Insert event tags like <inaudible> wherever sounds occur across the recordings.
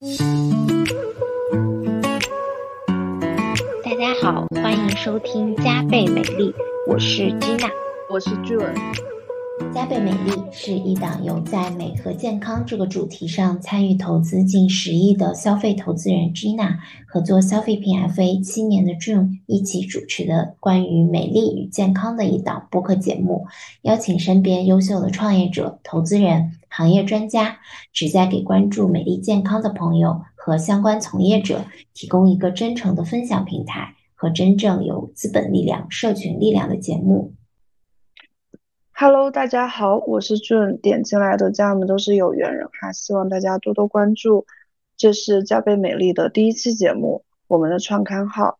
大家好，欢迎收听加倍美丽，我是金娜我是 June。加倍美丽是一档由在美和健康这个主题上参与投资近十亿的消费投资人 Gina 和做消费品 FA 七年的 June 一起主持的关于美丽与健康的一档播客节目，邀请身边优秀的创业者、投资人、行业专家，旨在给关注美丽健康的朋友和相关从业者提供一个真诚的分享平台和真正有资本力量、社群力量的节目。Hello，大家好，我是 June，点进来的家人们都是有缘人哈，希望大家多多关注。这是加倍美丽的第一期节目，我们的创刊号，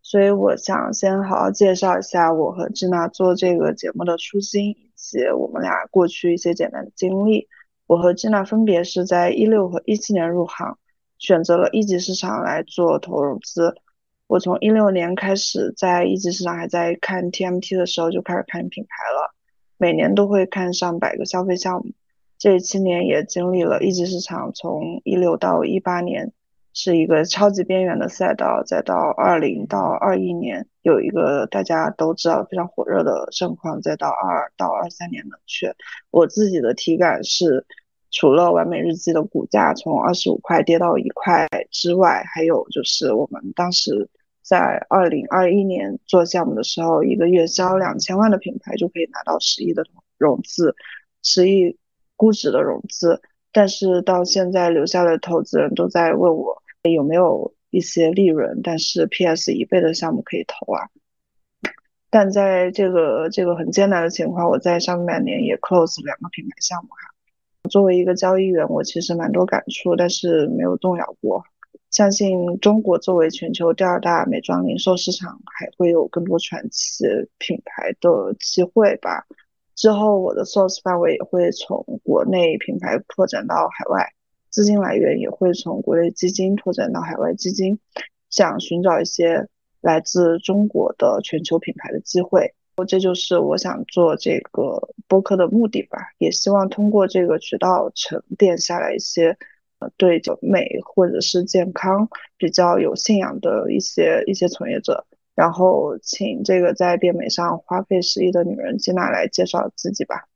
所以我想先好好介绍一下我和智娜做这个节目的初心，以及我们俩过去一些简单的经历。我和智娜分别是在一六和一七年入行，选择了一级市场来做投融资。我从一六年开始在一级市场还在看 TMT 的时候就开始看品牌了。每年都会看上百个消费项目，这七年也经历了一级市场，从一六到一八年是一个超级边缘的赛道，再到二零到二一年有一个大家都知道非常火热的盛况，再到二到二三年冷却。我自己的体感是，除了完美日记的股价从二十五块跌到一块之外，还有就是我们当时。在二零二一年做项目的时候，一个月销两千万的品牌就可以拿到十亿的融资，十亿估值的融资。但是到现在留下的投资人都在问我有没有一些利润，但是 PS 一倍的项目可以投啊。但在这个这个很艰难的情况，我在上半年也 close 两个品牌项目哈。作为一个交易员，我其实蛮多感触，但是没有动摇过。相信中国作为全球第二大美妆零售市场，还会有更多传奇品牌的机会吧。之后我的 source 范围也会从国内品牌拓展到海外，资金来源也会从国内基金拓展到海外基金，想寻找一些来自中国的全球品牌的机会。我这就是我想做这个播客的目的吧，也希望通过这个渠道沉淀下来一些。对就美或者是健康比较有信仰的一些一些从业者，然后请这个在变美上花费十亿的女人吉娜来介绍自己吧。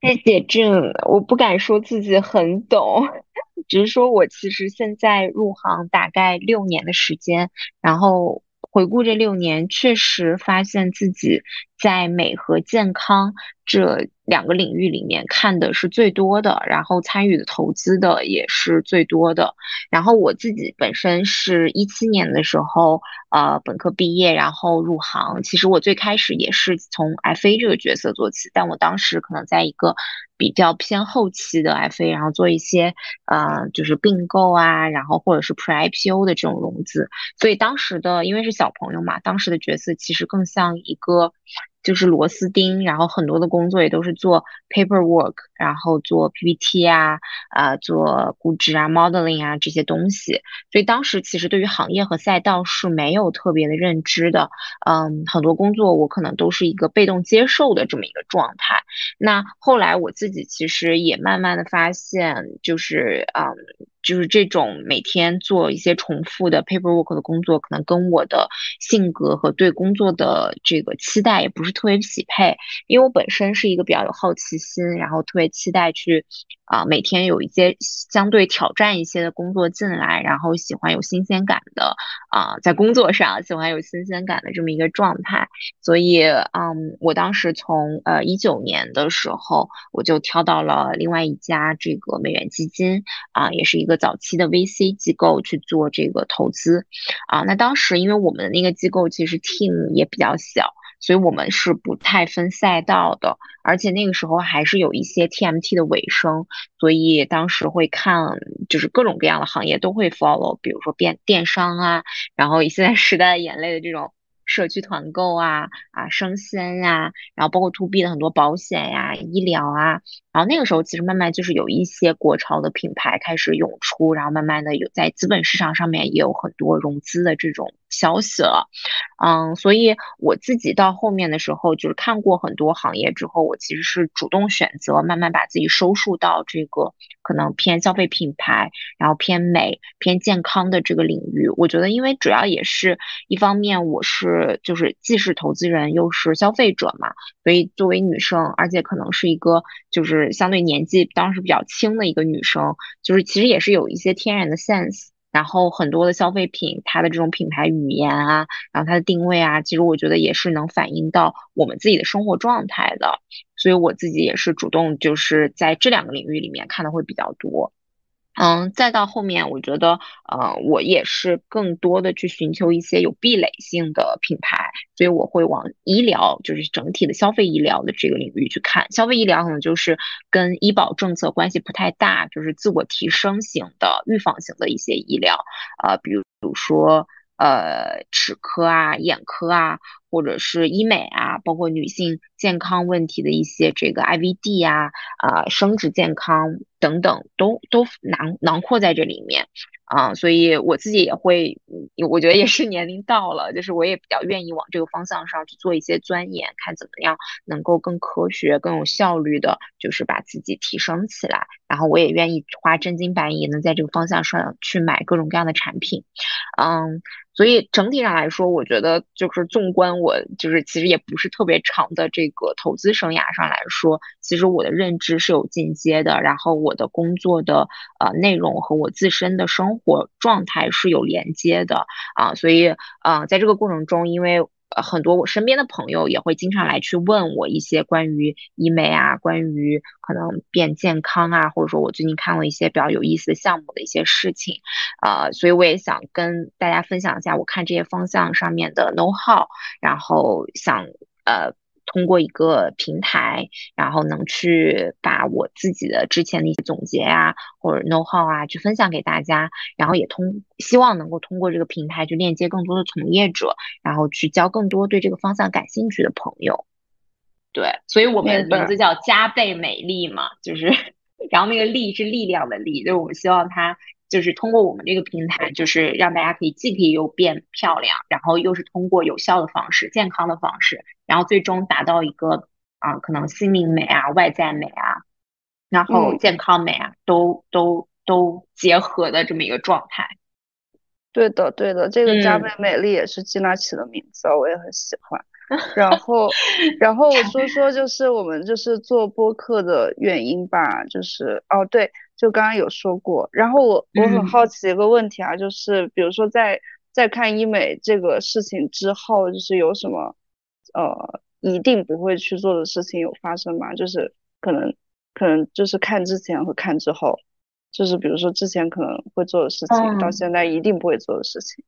谢谢郑，我不敢说自己很懂，<laughs> 只是说我其实现在入行大概六年的时间，然后回顾这六年，确实发现自己在美和健康这。两个领域里面看的是最多的，然后参与的投资的也是最多的。然后我自己本身是一七年的时候，呃，本科毕业，然后入行。其实我最开始也是从 FA 这个角色做起，但我当时可能在一个比较偏后期的 FA，然后做一些呃，就是并购啊，然后或者是 Pre IPO 的这种融资。所以当时的因为是小朋友嘛，当时的角色其实更像一个。就是螺丝钉，然后很多的工作也都是做 paperwork，然后做 PPT 啊，啊，做估值啊，modeling 啊这些东西。所以当时其实对于行业和赛道是没有特别的认知的，嗯，很多工作我可能都是一个被动接受的这么一个状态。那后来我自己其实也慢慢的发现，就是嗯。就是这种每天做一些重复的 paperwork 的工作，可能跟我的性格和对工作的这个期待也不是特别匹配。因为我本身是一个比较有好奇心，然后特别期待去啊每天有一些相对挑战一些的工作进来，然后喜欢有新鲜感的啊在工作上喜欢有新鲜感的这么一个状态。所以嗯，我当时从呃一九年的时候，我就挑到了另外一家这个美元基金啊，也是一个。早期的 VC 机构去做这个投资，啊，那当时因为我们的那个机构其实 team 也比较小，所以我们是不太分赛道的，而且那个时候还是有一些 TMT 的尾声，所以当时会看就是各种各样的行业都会 follow，比如说电电商啊，然后现在 <laughs> 时代眼泪的这种。社区团购啊啊生鲜呀，然后包括 to B 的很多保险呀、医疗啊，然后那个时候其实慢慢就是有一些国潮的品牌开始涌出，然后慢慢的有在资本市场上面也有很多融资的这种消息了，嗯，所以我自己到后面的时候就是看过很多行业之后，我其实是主动选择慢慢把自己收束到这个可能偏消费品牌，然后偏美、偏健康的这个领域。我觉得，因为主要也是一方面，我是就是既是投资人又是消费者嘛，所以作为女生，而且可能是一个就是相对年纪当时比较轻的一个女生，就是其实也是有一些天然的 sense。然后很多的消费品，它的这种品牌语言啊，然后它的定位啊，其实我觉得也是能反映到我们自己的生活状态的。所以我自己也是主动就是在这两个领域里面看的会比较多。嗯，再到后面，我觉得，呃，我也是更多的去寻求一些有壁垒性的品牌，所以我会往医疗，就是整体的消费医疗的这个领域去看。消费医疗可能就是跟医保政策关系不太大，就是自我提升型的、预防型的一些医疗，呃，比如说。呃，齿科啊、眼科啊，或者是医美啊，包括女性健康问题的一些这个 IVD 呀、啊生殖健康等等，都都囊囊括在这里面啊。所以我自己也会，我觉得也是年龄到了，就是我也比较愿意往这个方向上去做一些钻研，看怎么样能够更科学、更有效率的，就是把自己提升起来。然后我也愿意花真金白银的在这个方向上去买各种各样的产品，嗯。所以整体上来说，我觉得就是纵观我就是其实也不是特别长的这个投资生涯上来说，其实我的认知是有进阶的，然后我的工作的呃内容和我自身的生活状态是有连接的啊，所以啊在这个过程中，因为。很多我身边的朋友也会经常来去问我一些关于医美啊，关于可能变健康啊，或者说我最近看了一些比较有意思的项目的一些事情，呃，所以我也想跟大家分享一下我看这些方向上面的 know how，然后想呃。通过一个平台，然后能去把我自己的之前的一些总结啊，或者 know how 啊，去分享给大家，然后也通希望能够通过这个平台去链接更多的从业者，然后去交更多对这个方向感兴趣的朋友。对，所以我们名字叫加倍美丽嘛，就是，<laughs> 然后那个力是力量的力，就是我们希望它。就是通过我们这个平台，就是让大家可以既可以又变漂亮，然后又是通过有效的方式、健康的方式，然后最终达到一个啊，可能心灵美啊、外在美啊，然后健康美啊，都都都结合的这么一个状态。对的，对的，这个加倍美丽也是吉娜起的名字，我也很喜欢。然后，<laughs> 然后我说说就是我们就是做播客的原因吧，就是哦对。就刚刚有说过，然后我我很好奇一个问题啊，就是比如说在在看医美这个事情之后，就是有什么呃一定不会去做的事情有发生吗？就是可能可能就是看之前和看之后，就是比如说之前可能会做的事情，到现在一定不会做的事情。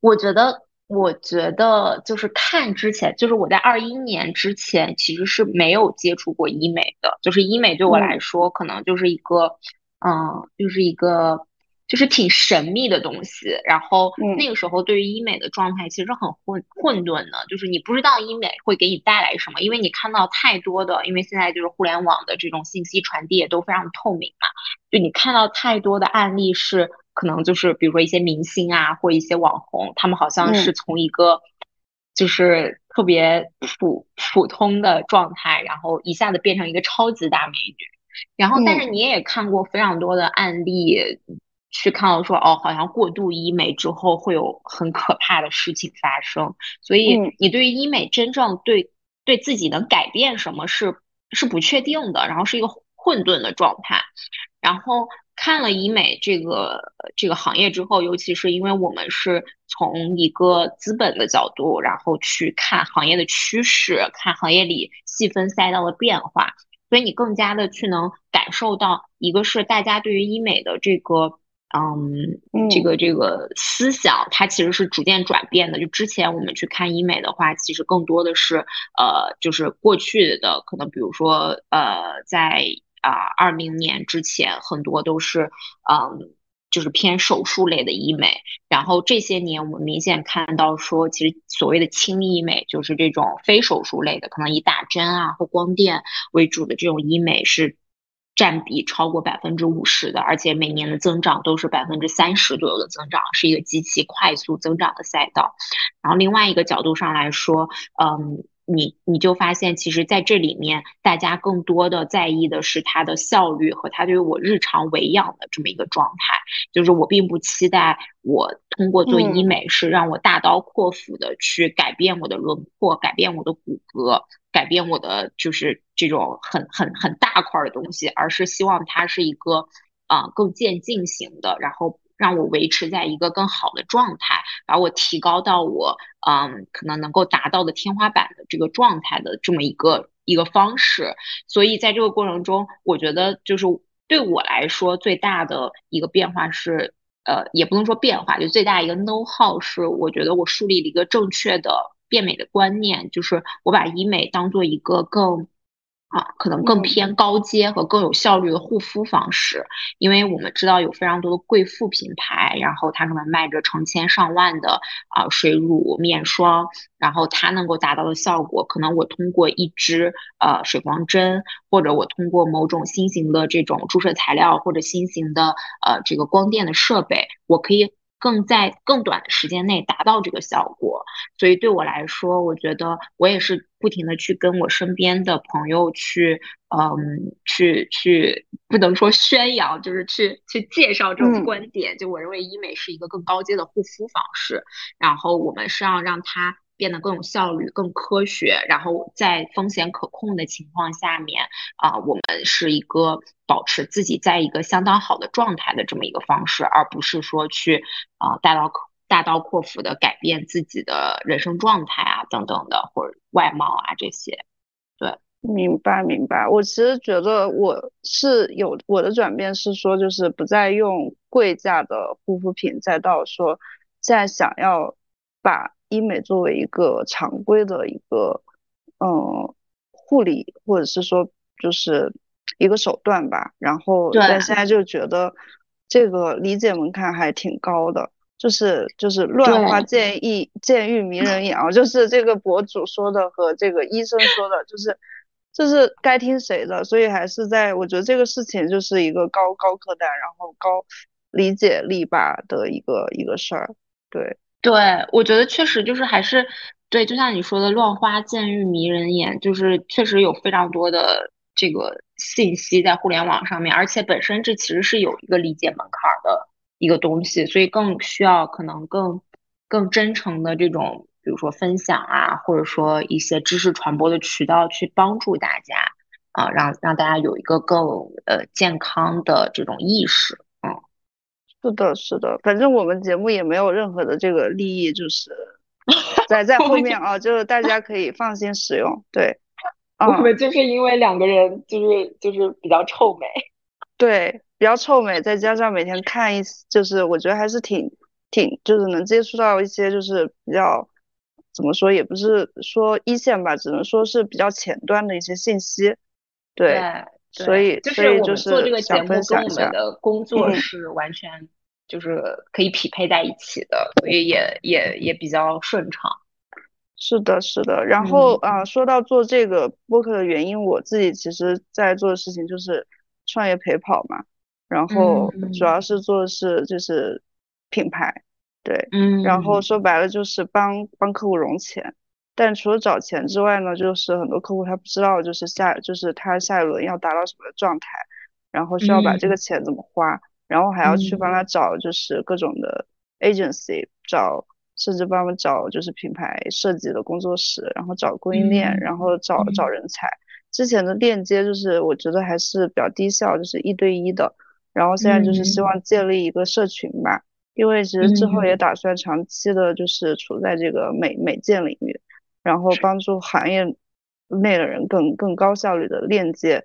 我觉得。我觉得就是看之前，就是我在二一年之前其实是没有接触过医美的，就是医美对我来说可能就是一个，嗯，就是一个就是挺神秘的东西。然后那个时候对于医美的状态其实很混混沌的，就是你不知道医美会给你带来什么，因为你看到太多的，因为现在就是互联网的这种信息传递也都非常透明嘛，就你看到太多的案例是。可能就是比如说一些明星啊，或一些网红，他们好像是从一个就是特别普普通的状态，然后一下子变成一个超级大美女。然后，但是你也看过非常多的案例，去看到说哦，好像过度医美之后会有很可怕的事情发生。所以，你对于医美真正对对自己能改变什么是是不确定的，然后是一个混沌的状态，然后。看了医美这个这个行业之后，尤其是因为我们是从一个资本的角度，然后去看行业的趋势，看行业里细分赛道的变化，所以你更加的去能感受到，一个是大家对于医美的这个，嗯，这个这个思想，它其实是逐渐转变的。就之前我们去看医美的话，其实更多的是，呃，就是过去的可能，比如说，呃，在。啊，二零年之前很多都是，嗯，就是偏手术类的医美。然后这些年，我们明显看到说，其实所谓的轻医美，就是这种非手术类的，可能以打针啊或光电为主的这种医美是占比超过百分之五十的，而且每年的增长都是百分之三十左右的增长，是一个极其快速增长的赛道。然后另外一个角度上来说，嗯。你你就发现，其实在这里面，大家更多的在意的是它的效率和它对于我日常维养的这么一个状态。就是我并不期待我通过做医美是让我大刀阔斧的去改变我的轮廓、改变我的骨骼、改变我的就是这种很很很大块的东西，而是希望它是一个啊更渐进型的，然后。让我维持在一个更好的状态，把我提高到我嗯可能能够达到的天花板的这个状态的这么一个一个方式。所以在这个过程中，我觉得就是对我来说最大的一个变化是，呃，也不能说变化，就最大一个 know how 是，我觉得我树立了一个正确的变美的观念，就是我把医美当做一个更。啊，可能更偏高阶和更有效率的护肤方式，因为我们知道有非常多的贵妇品牌，然后它可能卖着成千上万的啊水乳、面霜，然后它能够达到的效果，可能我通过一支呃水光针，或者我通过某种新型的这种注射材料，或者新型的呃这个光电的设备，我可以。更在更短的时间内达到这个效果，所以对我来说，我觉得我也是不停的去跟我身边的朋友去，嗯，去去不能说宣扬，就是去去介绍这种观点。就我认为医美是一个更高阶的护肤方式，然后我们是要让它。变得更有效率、更科学，然后在风险可控的情况下面，啊，我们是一个保持自己在一个相当好的状态的这么一个方式，而不是说去啊大刀大刀阔斧的改变自己的人生状态啊等等的，或者外貌啊这些。对，明白明白。我其实觉得我是有我的转变是说，就是不再用贵价的护肤品，再到说现在想要把。医美作为一个常规的一个，嗯，护理或者是说就是一个手段吧。然后，但现在就觉得这个理解门槛还挺高的，就是就是乱花渐意渐欲迷人眼啊，<laughs> 就是这个博主说的和这个医生说的，就是就是该听谁的。所以还是在我觉得这个事情就是一个高高客单，然后高理解力吧的一个一个事儿，对。对，我觉得确实就是还是对，就像你说的，乱花渐欲迷人眼，就是确实有非常多的这个信息在互联网上面，而且本身这其实是有一个理解门槛的一个东西，所以更需要可能更更真诚的这种，比如说分享啊，或者说一些知识传播的渠道去帮助大家啊，让让大家有一个更呃健康的这种意识。是的，是的，反正我们节目也没有任何的这个利益，就是在在 <laughs> 后面啊，就是大家可以放心使用。对，<laughs> 我们就是因为两个人就是就是比较臭美，<laughs> 对，比较臭美，再加上每天看一，就是我觉得还是挺挺，就是能接触到一些就是比较怎么说，也不是说一线吧，只能说是比较前端的一些信息。对。所以，就是我们做这个节目跟我们的工作是完全就是可以匹配在一起的，所以也也也比较顺畅。是的，是的。然后啊，说到做这个播客的原因，我自己其实在做的事情就是创业陪跑嘛。然后主要是做的是就是品牌，对，嗯。然后说白了就是帮帮客户融钱。但除了找钱之外呢，就是很多客户他不知道，就是下就是他下一轮要达到什么状态，然后需要把这个钱怎么花，然后还要去帮他找就是各种的 agency，找甚至帮他们找就是品牌设计的工作室，然后找供应链，然后找找人才。之前的链接就是我觉得还是比较低效，就是一对一的，然后现在就是希望建立一个社群吧，因为其实之后也打算长期的就是处在这个美美建领域。然后帮助行业内的人更更高效率的链接，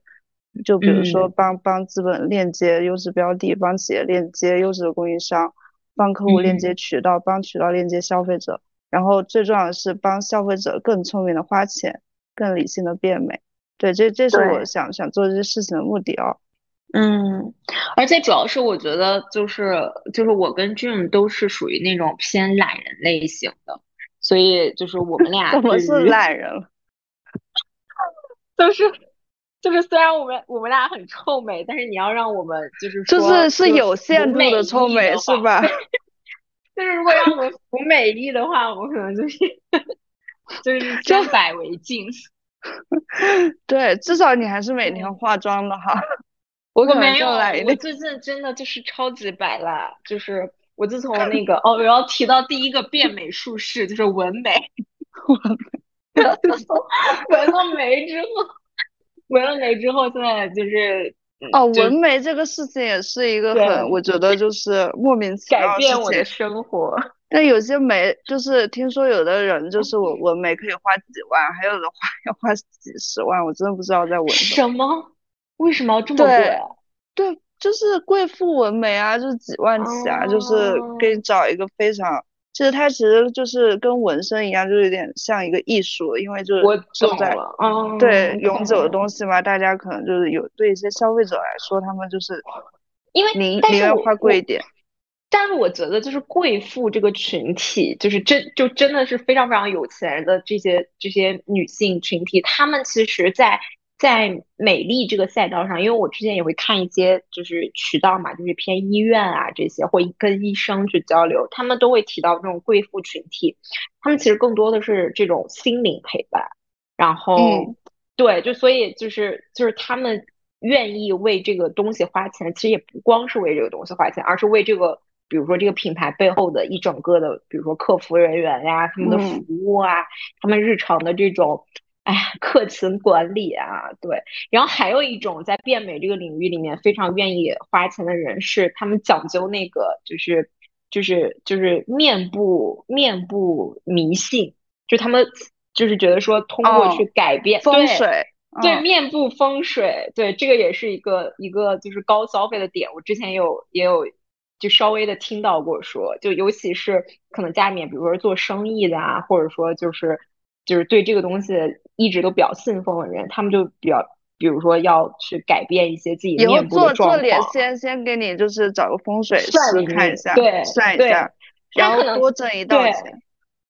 就比如说帮帮资本链接优质标的，帮企业链接优质的供应商，帮客户链接渠道，帮渠道链接消费者，然后最重要的是帮消费者更聪明的花钱，更理性的变美。对，这这是我想想做这些事情的目的哦。嗯，而且主要是我觉得就是就是我跟 Jim 都是属于那种偏懒人类型的。所以就是我们俩怎么是懒人了？<laughs> 就是就是虽然我们我们俩很臭美，但是你要让我们就是就是是有限度的臭美是吧？<laughs> 就是如果让我们服美丽的话，我可能就是就是 <laughs> 先百为敬。对，至少你还是每天化妆的哈。我没有，我最近真的就是超级白了，就是我自从那个哦，我要提到第一个变美术式，就是纹眉。纹了眉之后，纹了眉之后，现在就是哦，纹眉这个事情也是一个很，我觉得就是莫名其妙改变我的生活。但有些眉，就是听说有的人就是我纹眉可以花几万，还有的花要花几十万，我真的不知道在纹什么。为什么要这么贵？对，就是贵妇纹眉啊，就是几万起啊，就是给你找一个非常。其实它其实就是跟纹身一样，就有点像一个艺术，因为就是都在对永久的东西嘛，大家可能就是有对一些消费者来说，他们就是因为宁宁愿花贵一点。但是我觉得就是贵妇这个群体，就是真就真的是非常非常有钱的这些这些女性群体，她们其实，在。在美丽这个赛道上，因为我之前也会看一些就是渠道嘛，就是偏医院啊这些，会跟医生去交流，他们都会提到这种贵妇群体，他们其实更多的是这种心灵陪伴，然后对，就所以就是就是他们愿意为这个东西花钱，其实也不光是为这个东西花钱，而是为这个，比如说这个品牌背后的一整个的，比如说客服人员呀，他们的服务啊，他们日常的这种。哎呀，客情管理啊，对。然后还有一种在变美这个领域里面非常愿意花钱的人，是他们讲究那个，就是就是就是面部面部迷信，就他们就是觉得说通过去改变风水，对面部风水，对这个也是一个一个就是高消费的点。我之前有也有就稍微的听到过说，就尤其是可能家里面，比如说做生意的啊，或者说就是就是对这个东西。一直都比较信奉的人，他们就比较，比如说要去改变一些自己面部的状况。做做脸，先先给你就是找个风水师看一下，对，算一下，然后多挣一道钱。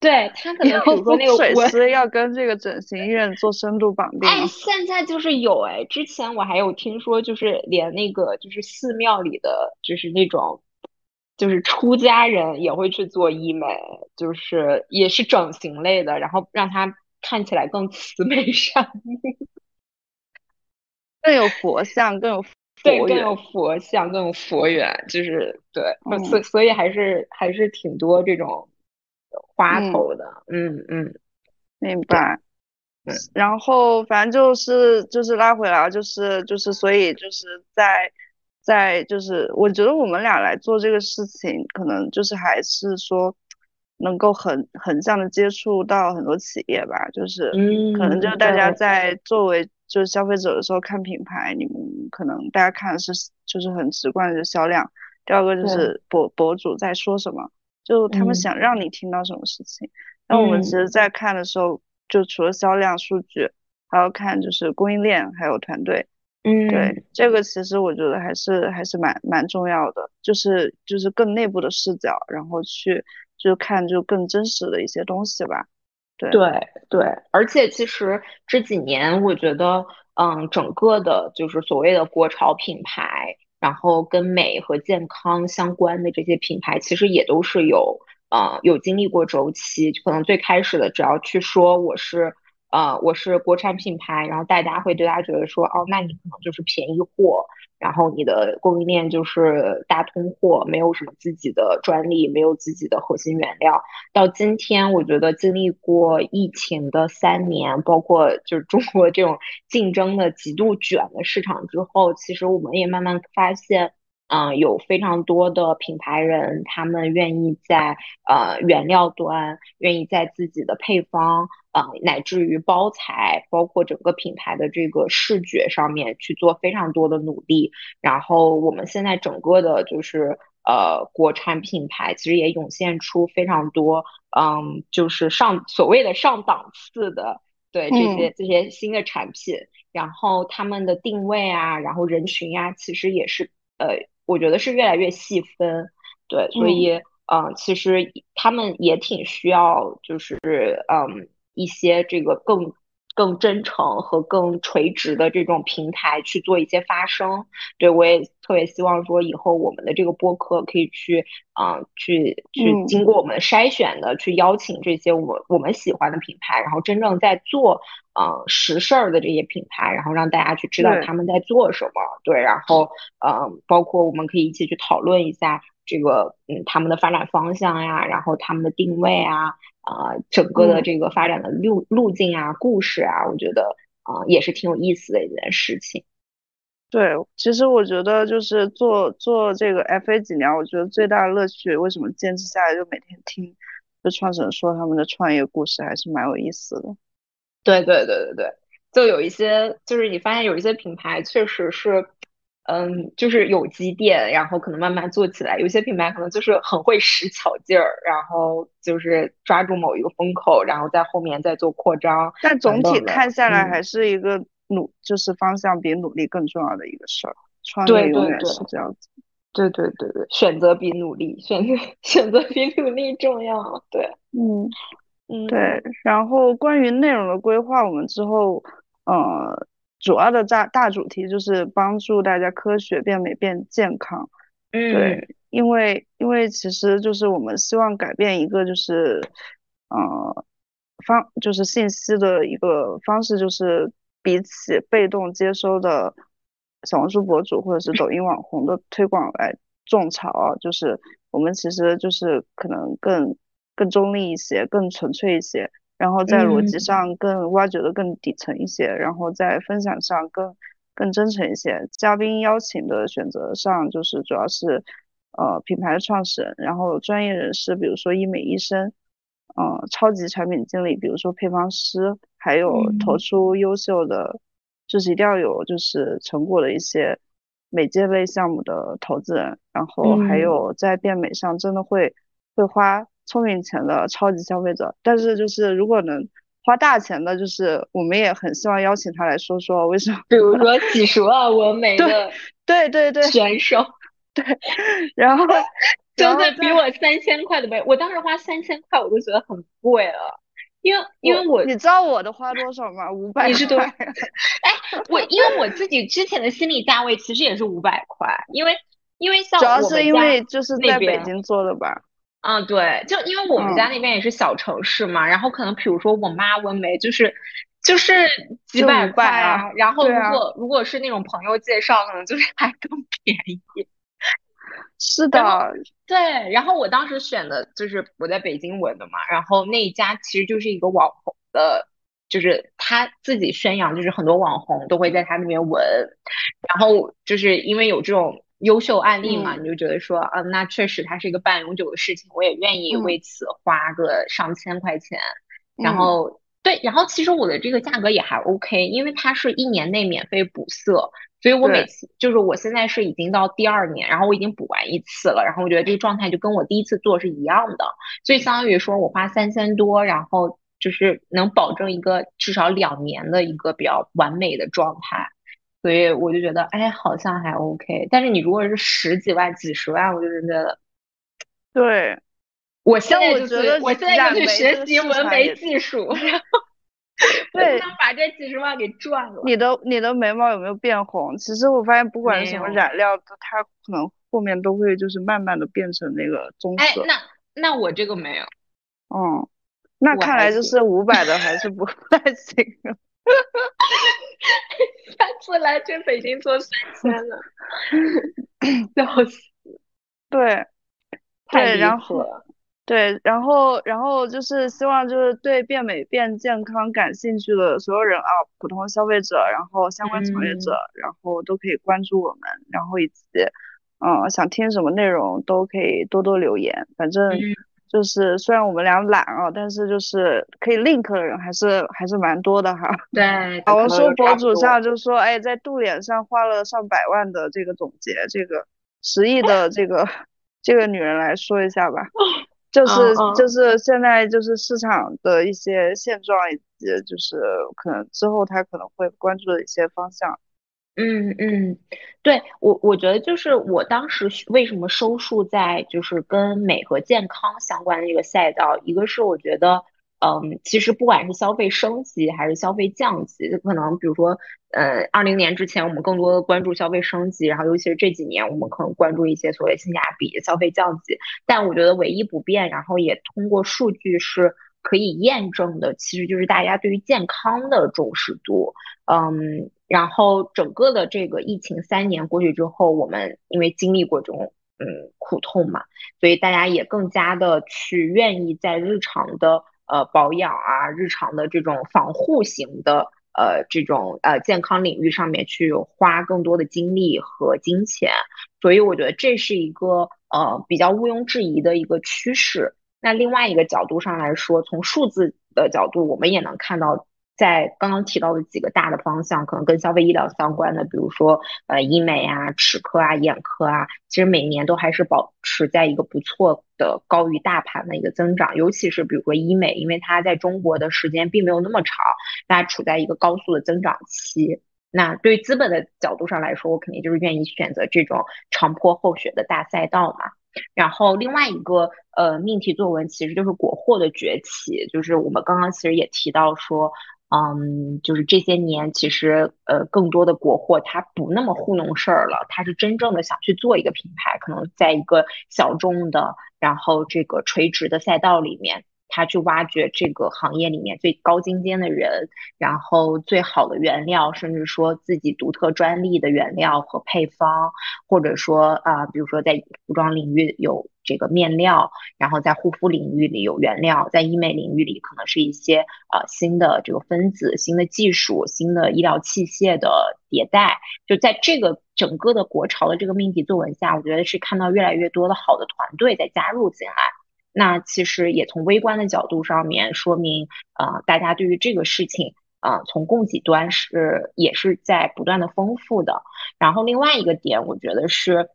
对他可能比如说那个风水师 <laughs> 要跟这个整形医院做深度绑定。哎，现在就是有哎，之前我还有听说，就是连那个就是寺庙里的就是那种就是出家人也会去做医美，就是也是整形类的，然后让他。看起来更慈眉善目，<laughs> 更有佛像，更有对，更有佛像，更有佛缘，就是对，所所以还是还是挺多这种花头的，嗯嗯，明白。然后反正就是就是拉回来，就是就是所以就是在在就是我觉得我们俩来做这个事情，可能就是还是说。能够很横向的接触到很多企业吧，就是可能就大家在作为就是消费者的时候看品牌，你们可能大家看的是就是很直观的销量。第二个就是博博主在说什么，就他们想让你听到什么事情。那我们其实，在看的时候，就除了销量数据，还要看就是供应链还有团队。嗯，对，这个其实我觉得还是还是蛮蛮重要的，就是就是更内部的视角，然后去。就看就更真实的一些东西吧，对对对，而且其实这几年我觉得，嗯，整个的就是所谓的国潮品牌，然后跟美和健康相关的这些品牌，其实也都是有，呃，有经历过周期。可能最开始的，只要去说我是，呃，我是国产品牌，然后大家会对他觉得说，哦，那你可能就是便宜货。然后你的供应链就是大通货，没有什么自己的专利，没有自己的核心原料。到今天，我觉得经历过疫情的三年，包括就是中国这种竞争的极度卷的市场之后，其实我们也慢慢发现。嗯，有非常多的品牌人，他们愿意在呃原料端，愿意在自己的配方，呃，乃至于包材，包括整个品牌的这个视觉上面去做非常多的努力。然后我们现在整个的就是呃国产品牌，其实也涌现出非常多，嗯，就是上所谓的上档次的，对这些这些新的产品，然后他们的定位啊，然后人群呀，其实也是呃。我觉得是越来越细分，对，所以，嗯，其实他们也挺需要，就是，嗯，一些这个更更真诚和更垂直的这种平台去做一些发声。对我也特别希望说，以后我们的这个播客可以去，啊，去去经过我们筛选的，去邀请这些我我们喜欢的品牌，然后真正在做，呃，实事儿的这些品牌，然后让大家去知道他们在做什么。对，然后，嗯，包括我们可以一起去讨论一下这个，嗯，他们的发展方向呀，然后他们的定位啊。啊，整个的这个发展的路路径啊，故事啊，我觉得啊也是挺有意思的一件事情。对，其实我觉得就是做做这个 FA 几年，我觉得最大的乐趣，为什么坚持下来，就每天听就创始人说他们的创业故事，还是蛮有意思的。对对对对对，就有一些，就是你发现有一些品牌确实是。嗯，就是有积淀，然后可能慢慢做起来。有些品牌可能就是很会使巧劲儿，然后就是抓住某一个风口，然后在后面再做扩张。但总体看下来，还是一个努，就是方向比努力更重要的一个事儿。创业永远是这样子。对对对对，选择比努力，选择 <laughs> 选择比努力重要。对，嗯嗯，对。然后关于内容的规划，我们之后，呃。主要的大大主题就是帮助大家科学变美变健康，嗯，对，因为因为其实就是我们希望改变一个就是，呃，方就是信息的一个方式，就是比起被动接收的小红书博主或者是抖音网红的推广来种草，就是我们其实就是可能更更中立一些，更纯粹一些。然后在逻辑上更挖掘的更底层一些，然后在分享上更更真诚一些。嘉宾邀请的选择上，就是主要是呃品牌的创始人，然后专业人士，比如说医美医生，嗯，超级产品经理，比如说配方师，还有投出优秀的，就是一定要有就是成果的一些美界类项目的投资人，然后还有在变美上真的会会花。聪明钱的超级消费者，但是就是如果能花大钱的，就是我们也很希望邀请他来说说为什么。比如说几十万 <laughs> 纹眉的，对对对选手，<laughs> 对，然后 <laughs> 真的比我三千块的眉，我当时花三千块我都觉得很贵了，因为因为我你知道我的花多少吗？五百。你是多？哎，我因为我自己之前的心理价位其实也是五百块，因为因为像主要是因为就是在北京做的吧。嗯，对，就因为我们家那边也是小城市嘛，然后可能比如说我妈纹眉就是就是几百块啊，然后如果如果是那种朋友介绍，可能就是 <laughs> 还更便宜。是的，对，然后我当时选的就是我在北京纹的嘛，然后那一家其实就是一个网红的，就是他自己宣扬，就是很多网红都会在他那边纹，然后就是因为有这种。优秀案例嘛，你就觉得说，嗯，那确实它是一个半永久的事情，我也愿意为此花个上千块钱。然后，对，然后其实我的这个价格也还 OK，因为它是一年内免费补色，所以我每次就是我现在是已经到第二年，然后我已经补完一次了，然后我觉得这个状态就跟我第一次做是一样的，所以相当于说我花三千多，然后就是能保证一个至少两年的一个比较完美的状态。所以我就觉得，哎，好像还 OK。但是你如果是十几万、几十万，我就是觉得，对，我现在就是，我现在就去学习纹眉技术，然后，<laughs> 对，想把这几十万给赚了。你的你的眉毛有没有变红？其实我发现，不管什么染料，它可能后面都会就是慢慢的变成那个棕色。哎，那那我这个没有。嗯，那看来就是五百的还是不太行。<laughs> <laughs> 下次来去北京做三千了，<laughs> 笑死！对，对，然后对，然后然后就是希望就是对变美变健康感兴趣的所有人啊，普通消费者，然后相关从业者，然后都可以关注我们，然后以及嗯想听什么内容都可以多多留言，反正。就是虽然我们俩懒啊，但是就是可以 link 的人还是还是蛮多的哈。对，小红书博主上就说，哎，在度脸上花了上百万的这个总结，这个十亿的这个这个女人来说一下吧，就是就是现在就是市场的一些现状，以及就是可能之后她可能会关注的一些方向。嗯嗯，对我我觉得就是我当时为什么收束在就是跟美和健康相关的这个赛道，一个是我觉得嗯，其实不管是消费升级还是消费降级，可能比如说，呃，二零年之前我们更多的关注消费升级，然后尤其是这几年我们可能关注一些所谓性价比消费降级。但我觉得唯一不变，然后也通过数据是可以验证的，其实就是大家对于健康的重视度。嗯，然后整个的这个疫情三年过去之后，我们因为经历过这种嗯苦痛嘛，所以大家也更加的去愿意在日常的。呃，保养啊，日常的这种防护型的，呃，这种呃健康领域上面去花更多的精力和金钱，所以我觉得这是一个呃比较毋庸置疑的一个趋势。那另外一个角度上来说，从数字的角度，我们也能看到。在刚刚提到的几个大的方向，可能跟消费医疗相关的，比如说呃医美啊、齿科啊、眼科啊，其实每年都还是保持在一个不错的高于大盘的一个增长。尤其是比如说医美，因为它在中国的时间并没有那么长，大家处在一个高速的增长期。那对资本的角度上来说，我肯定就是愿意选择这种长坡厚雪的大赛道嘛。然后另外一个呃命题作文其实就是国货的崛起，就是我们刚刚其实也提到说。嗯，就是这些年，其实呃，更多的国货它不那么糊弄事儿了，它是真正的想去做一个品牌，可能在一个小众的，然后这个垂直的赛道里面。他去挖掘这个行业里面最高精尖的人，然后最好的原料，甚至说自己独特专利的原料和配方，或者说啊，比如说在服装领域有这个面料，然后在护肤领域里有原料，在医美领域里可能是一些呃新的这个分子、新的技术、新的医疗器械的迭代。就在这个整个的国潮的这个命题作文下，我觉得是看到越来越多的好的团队在加入进来。那其实也从微观的角度上面说明，呃，大家对于这个事情，呃，从供给端是也是在不断的丰富的。然后另外一个点，我觉得是，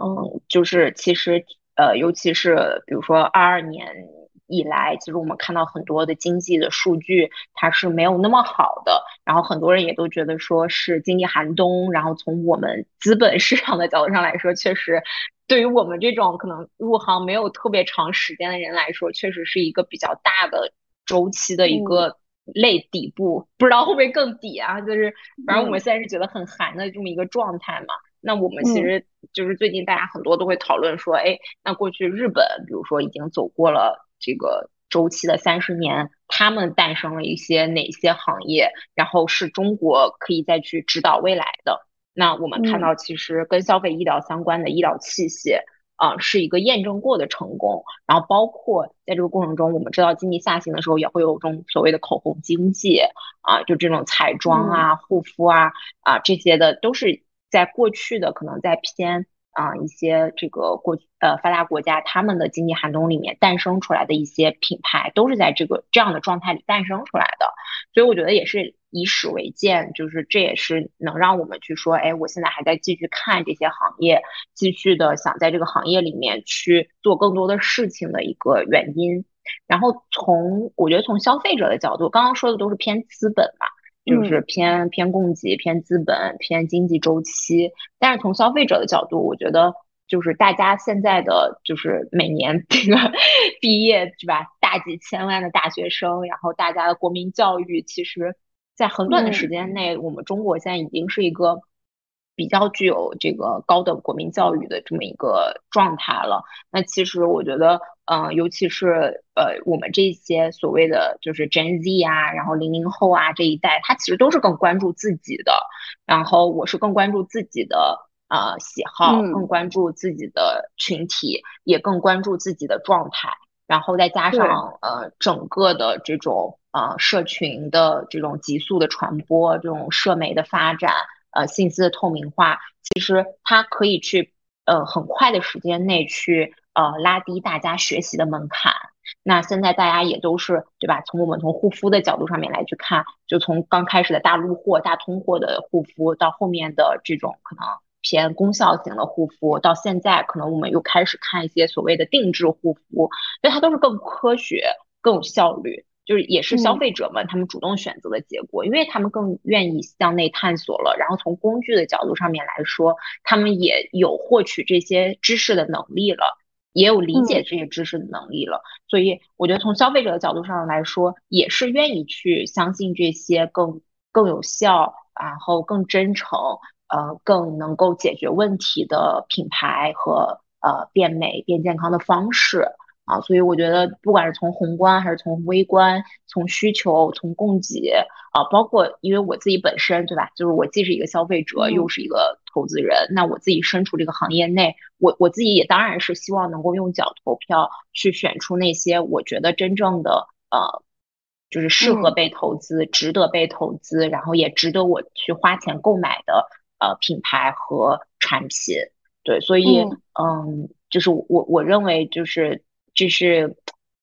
嗯，就是其实，呃，尤其是比如说二二年以来，其实我们看到很多的经济的数据，它是没有那么好的。然后很多人也都觉得说是经济寒冬。然后从我们资本市场的角度上来说，确实。对于我们这种可能入行没有特别长时间的人来说，确实是一个比较大的周期的一个类底部，不知道会不会更底啊？就是反正我们现在是觉得很寒的这么一个状态嘛。那我们其实就是最近大家很多都会讨论说，哎，那过去日本比如说已经走过了这个周期的三十年，他们诞生了一些哪些行业，然后是中国可以再去指导未来的。那我们看到，其实跟消费医疗相关的医疗器械啊，是一个验证过的成功。然后包括在这个过程中，我们知道经济下行的时候，也会有这种所谓的口红经济啊，就这种彩妆啊、护肤啊啊这些的，都是在过去的可能在偏啊一些这个过呃发达国家他们的经济寒冬里面诞生出来的一些品牌，都是在这个这样的状态里诞生出来的。所以我觉得也是。以史为鉴，就是这也是能让我们去说，哎，我现在还在继续看这些行业，继续的想在这个行业里面去做更多的事情的一个原因。然后从我觉得从消费者的角度，刚刚说的都是偏资本嘛，就是偏偏供给、偏资本、偏经济周期。但是从消费者的角度，我觉得就是大家现在的就是每年这个毕业是吧，大几千万的大学生，然后大家的国民教育其实。在很短的时间内，我们中国现在已经是一个比较具有这个高等国民教育的这么一个状态了。那其实我觉得，嗯，尤其是呃，我们这些所谓的就是 Gen Z 啊，然后零零后啊这一代，他其实都是更关注自己的。然后我是更关注自己的呃喜好，更关注自己的群体，也更关注自己的状态。然后再加上呃整个的这种呃社群的这种急速的传播，这种社媒的发展，呃信息的透明化，其实它可以去呃很快的时间内去呃拉低大家学习的门槛。那现在大家也都是对吧？从我们从护肤的角度上面来去看，就从刚开始的大陆货、大通货的护肤，到后面的这种可能。偏功效型的护肤，到现在可能我们又开始看一些所谓的定制护肤，所以它都是更科学、更有效率，就是也是消费者们他们主动选择的结果，因为他们更愿意向内探索了。然后从工具的角度上面来说，他们也有获取这些知识的能力了，也有理解这些知识的能力了。所以我觉得从消费者的角度上来说，也是愿意去相信这些更更有效，然后更真诚，呃，更能够解决问题的品牌和呃变美变健康的方式。啊，所以我觉得，不管是从宏观还是从微观，从需求、从供给啊，包括因为我自己本身，对吧？就是我既是一个消费者，又是一个投资人，那我自己身处这个行业内，我我自己也当然是希望能够用脚投票去选出那些我觉得真正的呃，就是适合被投资、值得被投资，然后也值得我去花钱购买的呃品牌和产品。对，所以嗯，就是我我认为就是。这是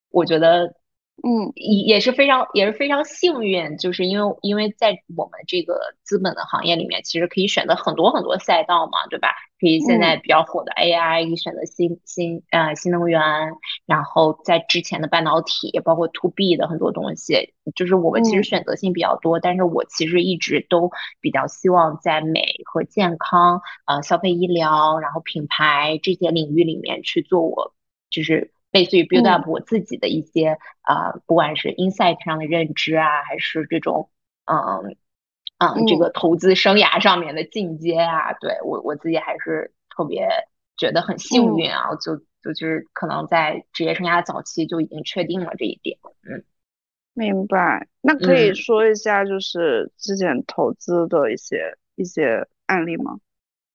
我觉得，嗯，也也是非常也是非常幸运，就是因为因为在我们这个资本的行业里面，其实可以选择很多很多赛道嘛，对吧？可以现在比较火的 AI，可以选择新新呃新能源，然后在之前的半导体，包括 To B 的很多东西，就是我们其实选择性比较多。但是我其实一直都比较希望在美和健康、呃消费医疗，然后品牌这些领域里面去做，我就是。类似于 build up 我自己的一些啊，不管是 insight 上的认知啊，还是这种嗯嗯这个投资生涯上面的进阶啊，对我我自己还是特别觉得很幸运啊，就就就是可能在职业生涯早期就已经确定了这一点，嗯，明白。那可以说一下就是之前投资的一些一些案例吗？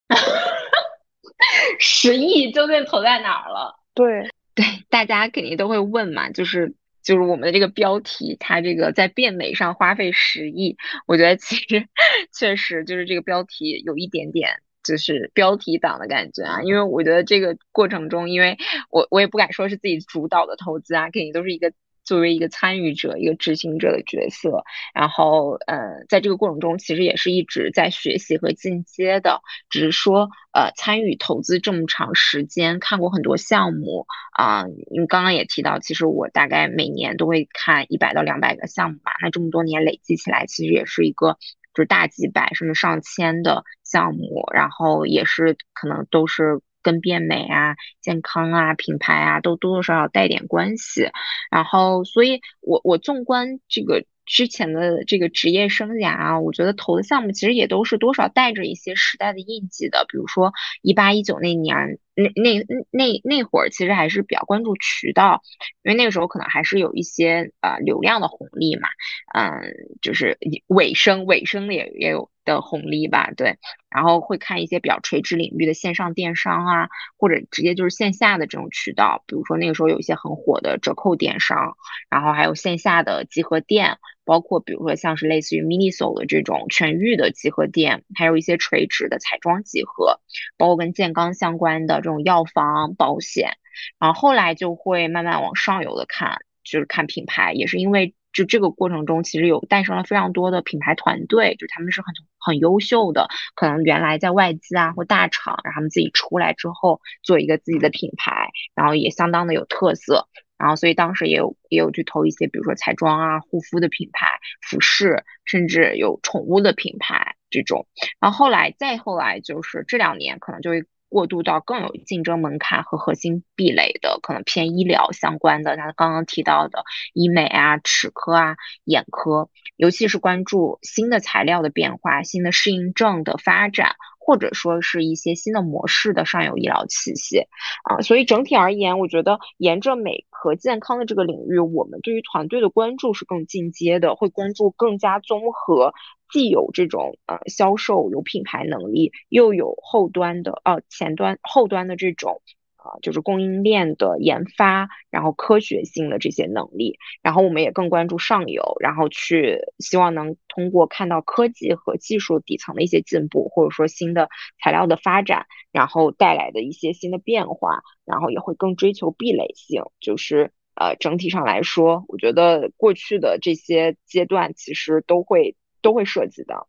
<laughs> 十亿究竟投在哪儿了？对。对，大家肯定都会问嘛，就是就是我们的这个标题，它这个在变美上花费十亿，我觉得其实确实就是这个标题有一点点就是标题党的感觉啊，因为我觉得这个过程中，因为我我也不敢说是自己主导的投资啊，肯定都是一个。作为一个参与者、一个执行者的角色，然后呃，在这个过程中，其实也是一直在学习和进阶的。只是说，呃，参与投资这么长时间，看过很多项目啊。你刚刚也提到，其实我大概每年都会看一百到两百个项目吧。那这么多年累积起来，其实也是一个就是大几百甚至上千的项目，然后也是可能都是。跟变美啊、健康啊、品牌啊，都多多少少带点关系。然后，所以我我纵观这个之前的这个职业生涯啊，我觉得投的项目其实也都是多少带着一些时代的印记的。比如说一八一九那年，那那那那会儿，其实还是比较关注渠道，因为那个时候可能还是有一些呃流量的红利嘛。嗯，就是尾声尾声的也也有。的红利吧，对，然后会看一些比较垂直领域的线上电商啊，或者直接就是线下的这种渠道，比如说那个时候有一些很火的折扣电商，然后还有线下的集合店，包括比如说像是类似于 Miniso 的这种全域的集合店，还有一些垂直的彩妆集合，包括跟健康相关的这种药房、保险，然后后来就会慢慢往上游的看，就是看品牌，也是因为。就这个过程中，其实有诞生了非常多的品牌团队，就他们是很很优秀的，可能原来在外资啊或大厂，然后他们自己出来之后做一个自己的品牌，然后也相当的有特色，然后所以当时也有也有去投一些，比如说彩妆啊、护肤的品牌、服饰，甚至有宠物的品牌这种，然后后来再后来就是这两年可能就会。过渡到更有竞争门槛和核心壁垒的，可能偏医疗相关的，他刚刚提到的医美啊、齿科啊、眼科，尤其是关注新的材料的变化、新的适应症的发展，或者说是一些新的模式的上游医疗器械啊。所以整体而言，我觉得沿着美和健康的这个领域，我们对于团队的关注是更进阶的，会关注更加综合。既有这种呃销售有品牌能力，又有后端的呃前端后端的这种啊就是供应链的研发，然后科学性的这些能力，然后我们也更关注上游，然后去希望能通过看到科技和技术底层的一些进步，或者说新的材料的发展，然后带来的一些新的变化，然后也会更追求壁垒性，就是呃整体上来说，我觉得过去的这些阶段其实都会。都会涉及的。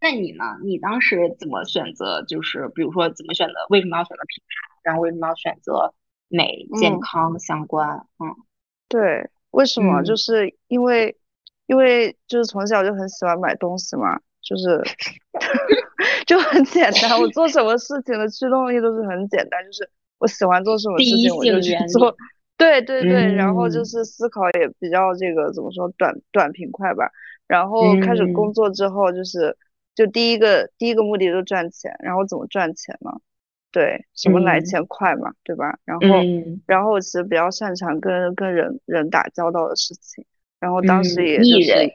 那你呢？你当时怎么选择？就是比如说，怎么选择？为什么要选择品牌？然后为什么要选择美健康相关？嗯，对，为什么？就是因为，因为就是从小就很喜欢买东西嘛，就是 <laughs> 就很简单。我做什么事情的驱动力都是很简单，就是我喜欢做什么事情我就去做。对对对，然后就嗯是思考也比较这个怎么说短短平快吧。然后开始工嗯作之后，就是就第一个第一个目的就是赚钱，然后怎么赚钱呢？对，什么来嗯。钱快嘛，对吧？然后嗯。然后我其实比较擅长跟跟人人打交道的事情，然后当时嗯，也就是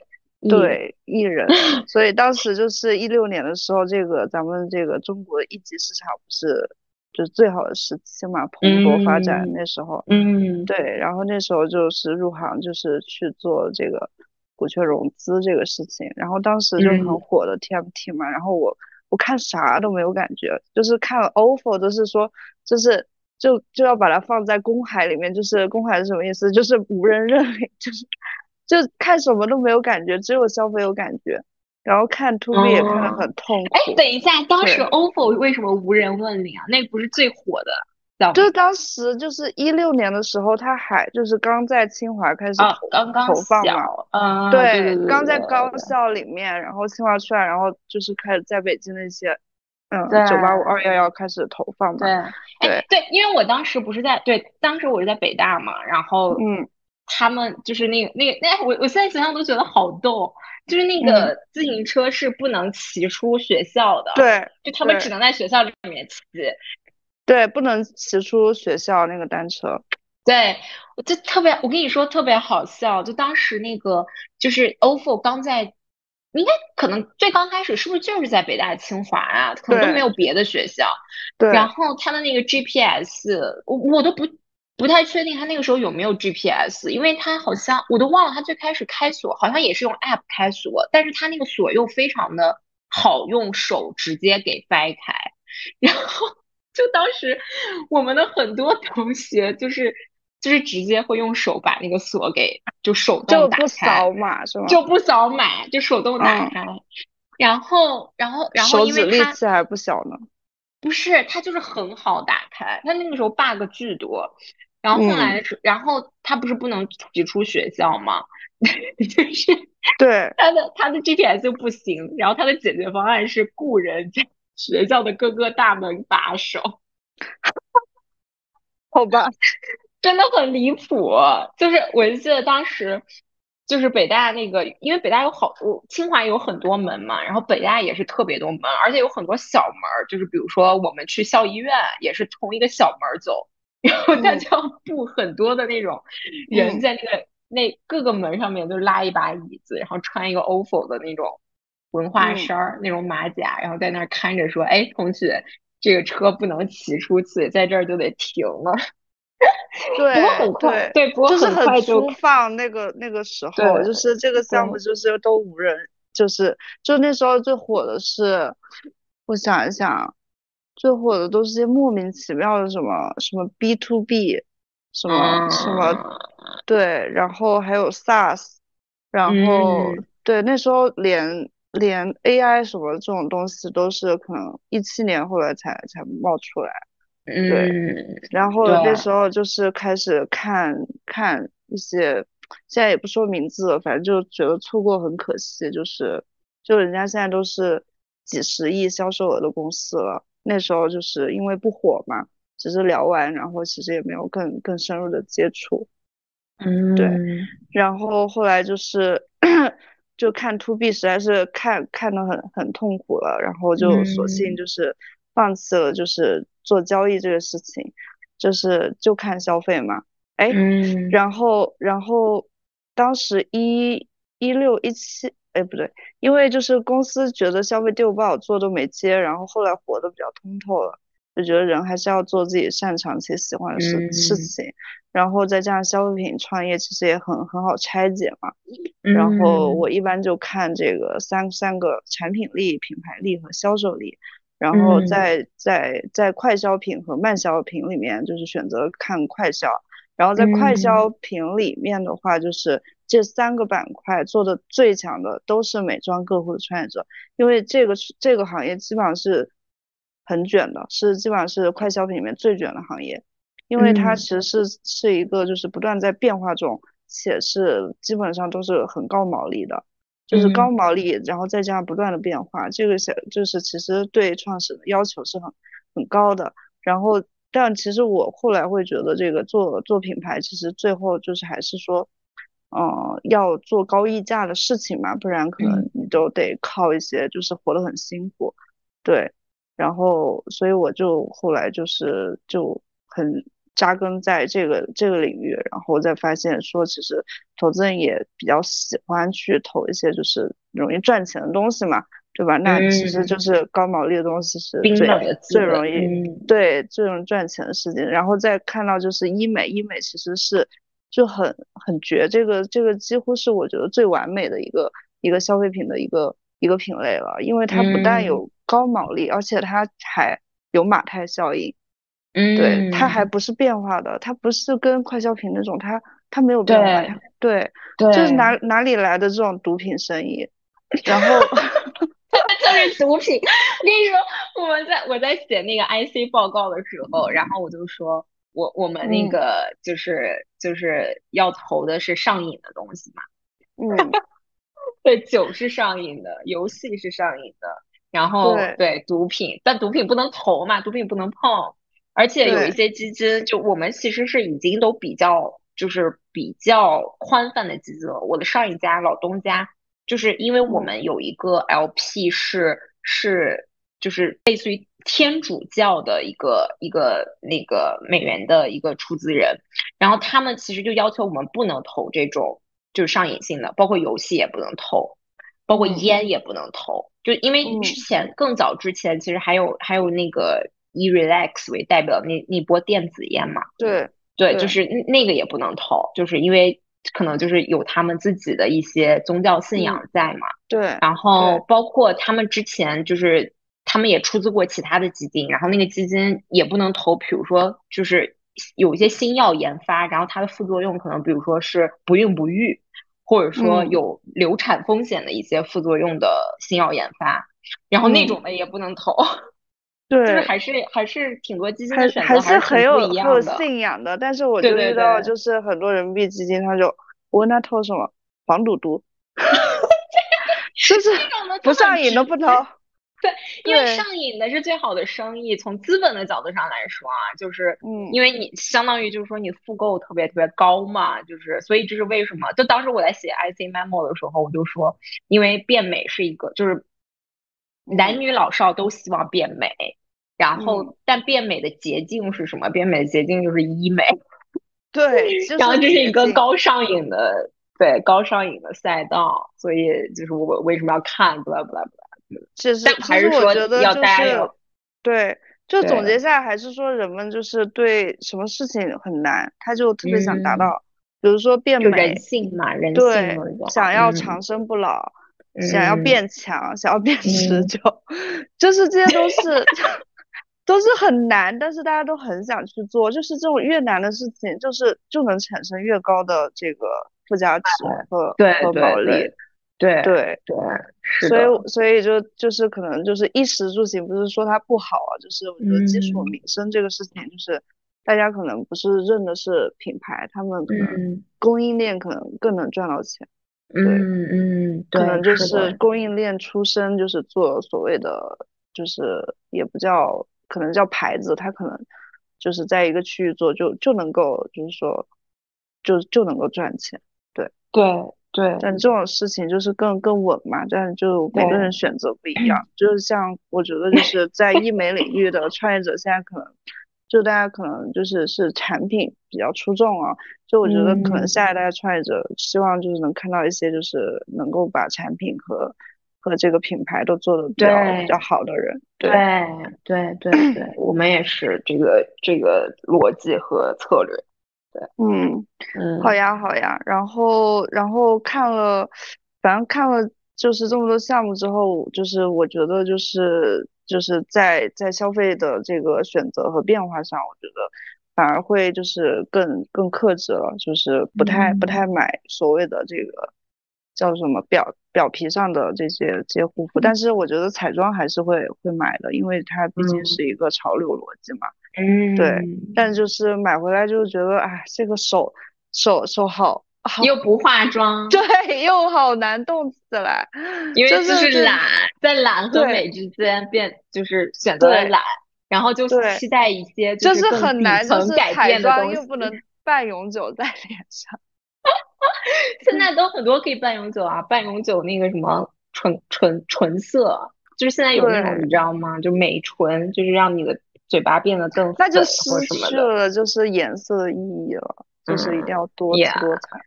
对艺人，所以当时就是一六年的时候，这个咱们这个中国一级市场不是就是最好的时期嘛，蓬勃发展嗯那时候。嗯。对，然后那时候就是入行，就是去做这个股权融资这个事情，然后当时就很嗯。火的 TMT 嘛，然后我我看啥都没有感觉，就是看了 offer 都是说，就是就就要把它放在公海里面，就是公海是什么意思？<laughs> 就是无人认领，<laughs> 就是就看什么都没有感觉，只有消费有感觉，然后看 to B 也看得哦，很痛哎，哦。等一下，当时，OFO 为什么无人问领啊？那个不是最火的就是当时就是一六年的时候，他还就是刚在清华开始刚刚投放嘛。小，啊，对对对，刚在高校里面，然后清华出来，然后就是开始在北京那些，嗯，九八五、二幺幺开始投放，嘛。哎对，对，因为我当时不是在对，当时我是在北大嘛，然后嗯他们就是那个那个那我我现在想想都觉得好逗，就是那嗯，个自行车是不能骑出学校的，对就他们只能在学校里面骑。对，不能骑出学校那个单车。对，我就特别，我跟你说特别好笑，就当时那个就是 OFO 刚在，应该可能最刚开始是不是就是在北大、清华啊，可能都没有别的学校。对然，后他的那个 GPS，我我都不不太确定他那个时候有没有 GPS，因为他好像我都忘了他最开始开锁好像也是用 App 开锁，但是他那个锁又非常的好用手直接给掰开，<laughs> 然后就当时我们的很多同学就是就是直接会用手把那个锁给就手动就不打开，扫码是吗？就不扫码，就手动打嗯，开。然后，然后，然后，因为它力气还不小呢。不是，它就是很好打开，它那个时候 bug 巨多。然后后来嗯，的时，然后他不是不能挤出学校吗？<laughs> 就是对，他的他的 GPS 就不行，然后他的解决方案是雇人在学校的各个大门把守，<laughs> 好吧。真的很离谱。就是我就记得当时就是北大那个，因为北大有好，多清华有很多门嘛，然后北大也是特别多门，而且有很多小门儿，就是比如说我们去校医院也是从一个小门儿走，然后他嗯就要布很多的那种人嗯，在那个那各个门上面都拉一把椅子，然后穿一个 OFO 的那种文化嗯，衫儿、那种马甲，然后在那儿看着说：“哎，同学，这个车不能骑出去，在这儿就得停了。<laughs> ”不过对很快，对，对，不过就是很快就，很粗放那个那个时候，就是这个项目，就是都无人，就是就那时候最火的是，我想一想，最火的都是些莫名其妙的什么什么 B to B，什么什么嗯对，然后还有 SaaS，然后嗯。对那时候连连 AI 什么这种东西都是可能一七年后来才才冒出来。对，嗯，然后，那时候就是开始看看一些，现在也不说名字了，反正就觉得错过很可惜，就是就人家现在都是几十亿销售额的公司了，那时候就是因为不火嘛，只是聊完，然后其实也没有更更深入的接触，嗯对，嗯。然后后来就是 <coughs> 就看 to B 实在是看看得很很痛苦了，然后就索性嗯就是放弃了，就是做交易这个事情，就是就看消费嘛。哎，嗯然后然后当时一一六一七，哎不对，因为就是公司觉得消费业务不好做都没接，然后后来活得比较通透了，就觉得人还是要做自己擅长且喜欢的事事嗯情。然后再加上消费品创业，其实也很很好拆解嘛。然后嗯我一般就看这个三三个产品力、品牌力和销售力，然后嗯在在在快消品和慢消品里面，就是选择看快消。然后在快消嗯品里面的话，就是这三个板块做的最强的都是美妆客户的创业者，因为这个这个行业基本上是很卷的，是基本上是快消品里面最卷的行业。因为它嗯其实是是一个就是不断在变化中，且是基本上都是很高毛利的，就是高嗯毛利，然后再加上不断的变化，这个小就是其实对创始的要求是很很高的。然后但其实我后来会觉得，这个做做品牌，其实最后就是还是说，嗯，要做高溢价的事情嘛，不然可能你都得靠一些，就是活得很辛苦，对。然后，所以我就后来就是就很扎根在这个这个领域，然后再发现说，其实投资人也比较喜欢去投一些就是容易赚钱的东西嘛。对吧？那其实就是高毛利的东西是最最容易对最容易赚钱的事情。然后再看到就是医美，医美其实是就很很绝，这个这个几乎是我觉得最完美的一个一个消费品的一个一个品类了，因为它不但有高毛利，而且它还有马太效应。嗯，对，它还不是变化的，它不是跟快消品那种，它它没有变化。对对，就是哪哪里来的这种毒品生意？<laughs> 然后。<laughs> <laughs> 就是毒品，我跟你说，我们在我在写那个 IC 报告的时候，然后我就说，我我们那个就是就是要投的是上瘾的东西嘛，嗯，对，酒是上瘾的，游戏是上瘾的，然后对。毒品，但毒品不能投嘛，毒品不能碰，而且有一些基金，就我们其实是已经都比较就是比较宽泛的基金了，我的上一家老东家。就是因为我们有一个 LP 是是就是类似于天主教的一个一个那个美元的一个出资人，然后他们其实就要求我们不能投这种就是上瘾性的，包括游戏也不能投，包括烟也不能投，就因为之前更早之前其实还有还有那个以 Relax 为代表那那波电子烟嘛，对对，就是那个也不能投，就是因为。可能就是有他们自己的一些宗教信仰在嘛，对。然后包括他们之前就是他们也出资过其他的基金，然后那个基金也不能投，比如说就是有一些新药研发，然后它的副作用可能比如说是不孕不育，或者说有流产风险的一些副作用的新药研发，然后那种的也不能投。<laughs> 对，就是还是还是挺多基金的选择还是很有很有信仰的，但是。我就遇到就。是很多人民币基金，他就我问他投什么黄赌毒，<laughs> 就是不上瘾都不投。对，因为上瘾的是最好的生意，从资本的角度上来说啊，就是嗯，因为你相当于就是说你复购特别特别高嘛，就是所以这是为什么？就当时我在写 IC memo 的时候，我就说，因为变美是一个就是。男女老少都希望变美，然后但变美的捷径是什么？变美的捷径就是医美。<laughs> 对，<laughs> 然后这是一个高上瘾的，对高上瘾的赛道，所以就是我为什么要看？不啦不啦不啦。其实还是说要大家有对，就总结下来还是说人们就是对什么事情很难，他就特别想达到，比如说变美，人性嘛，人性对，想要长生不老。想要变强，想要变持久，就是这些都是 <laughs> 都是很难，但是大家都很想去做。就是这种越难的事情，就是就能产生越高的这个附加值和和毛利。对对对，所以所以就就是可能就是衣食住行，不是说它不好啊，就是我觉得基础民生这个事情，就是大家可能不是认的是品牌，他们可能供应链可能更能赚到钱。嗯嗯，可能就是供应链出身，就是做所谓的，就是也不叫，可能叫牌子，他可能就是在一个区域做，就就能够，就是说，就就能够赚钱。对对对，但这种事情就是更更稳嘛，但就每个人选择不一样。就是像我觉得就是在医美领域的创业者，现在可能。就大家可能就是是产品比较出众啊，就我觉得可能下一代创业者希望就是能看到一些就是能够把产品和和这个品牌都做的比较比较好的人。对对对对，我们也是这个这个逻辑和策略。对，嗯嗯，好呀好呀，然后然后看了，反正看了就是这么多项目之后，就是我觉得就是。就是在在消费的这个选择和变化上，我觉得反而会就是更更克制了，就是不太不太买所谓的这个叫什么表表皮上的这些这些护肤，但是我觉得彩妆还是会会买的，因为它毕竟是一个潮流逻辑嘛。嗯。对，但就是买回来就觉得，哎，这个手手手好。又不化妆，对，又好难动起来，因为就是懒，在懒和美之间变，就是选择了懒，然后就是期待一些就是很难，就是改变的彩妆东西。又不能半永久在脸上。<laughs> 现在都很多可以半永久啊，半永久那个什么唇唇唇色，就是现在有那种你知道吗？就美唇，就是让你的嘴巴变得更那就失。去了就是颜色的意义了，就是一定要多姿多彩。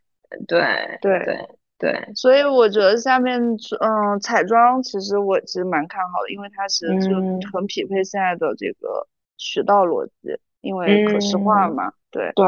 对对对对，所以我觉得下面嗯彩妆其实我其实蛮看好的，因为它其实就嗯很匹配现在的这个渠道逻辑，因为可视化嗯嘛，对，对，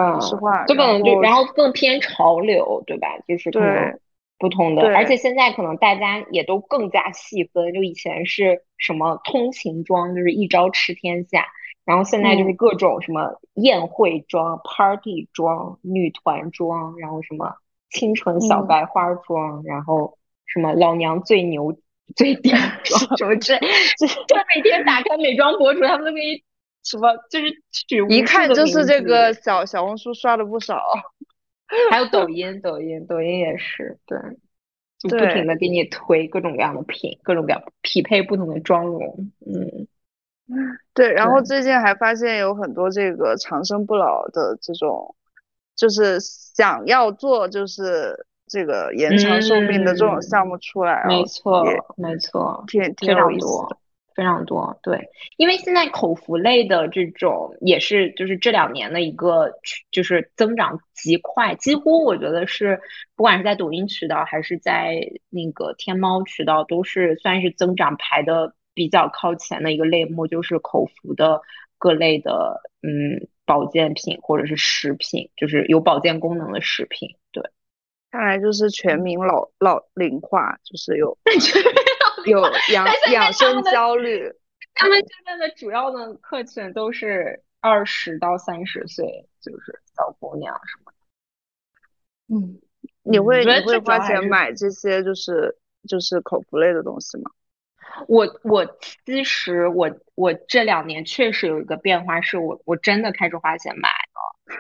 就可能就然后更偏潮流，对吧？就是可能不同的，而且现在可能大家也都更加细分，就以前是什么通勤装，就是一招吃天下，然后现在就是嗯各种什么宴会装、party 装、女团装，然后什么清纯小嗯白花装，然后什么老娘最牛最屌妆 <laughs> 什么之类，<laughs> 就每天打开美妆博主，他们都可以什么就是取一看就是这个小小红书刷了不少。<laughs> 还有抖音，抖音，抖音也是，对，就不停的给你推各种各样的品，各种各样匹配不同的妆容，嗯，<laughs> 对，然后最近还发现有很多这个长生不老的这种，就是想要做就是这个延长寿命的这种项目出来，没错，没错，挺挺有意思的。，非常多，对，因为现在口服类的这种也是就是这两年的一个就是增长极快，几乎我觉得是不管是在抖音渠道还是在那个天猫渠道，都是算是增长排的比较靠前的一个类目，就是口服的各类的嗯保健品或者是食品，就是有保健功能的食品，对。看来就是全民老老龄化，就是有 <laughs> <laughs> 有养养生焦虑。他们现在的主要的客群都是二十到三十岁，就是小姑娘什么的。嗯，你会你会花钱买这些就是就是口服类的东西吗？我我其实我我这两年确实有一个变化，是我我真的开始花钱买了。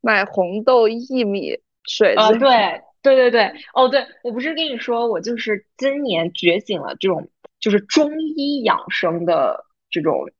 买红豆薏米水呃，之类的对对对对，哦，对，我不是跟你说，我就是今年觉醒了这种就是中医养生的这种